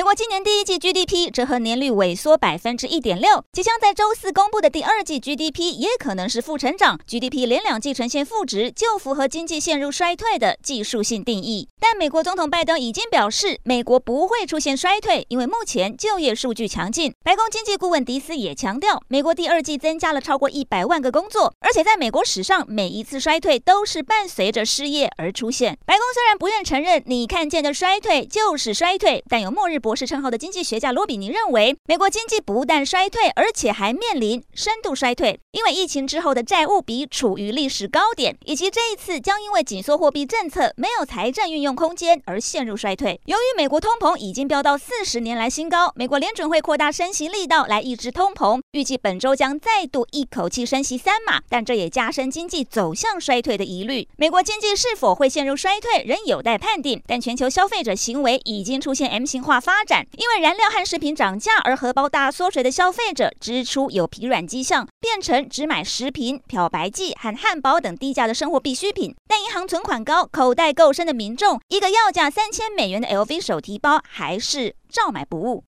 美国今年第一季 GDP 折合年率萎缩百分之一点六，即将在周四公布的第二季 GDP 也可能是负成长。GDP 连两季呈现负值，就符合经济陷入衰退的技术性定义。但美国总统拜登已经表示，美国不会出现衰退，因为目前就业数据强劲。白宫经济顾问迪斯也强调，美国第二季增加了超过一百万个工作，而且在美国史上每一次衰退都是伴随着失业而出现。白宫虽然不愿承认你看见的衰退就是衰退，但有末日不博士称号的经济学家罗比尼认为，美国经济不但衰退，而且还面临深度衰退，因为疫情之后的债务比处于历史高点，以及这一次将因为紧缩货币政策没有财政运用空间而陷入衰退。由于美国通膨已经飙到四十年来新高，美国联准会扩大升息力道来抑制通膨，预计本周将再度一口气升息三码，但这也加深经济走向衰退的疑虑。美国经济是否会陷入衰退，仍有待判定，但全球消费者行为已经出现 M 型化发展。因为燃料和食品涨价而荷包大缩水的消费者支出有疲软迹象，变成只买食品、漂白剂和汉堡等低价的生活必需品。但银行存款高、口袋够深的民众，一个要价三千美元的 LV 手提包还是照买不误。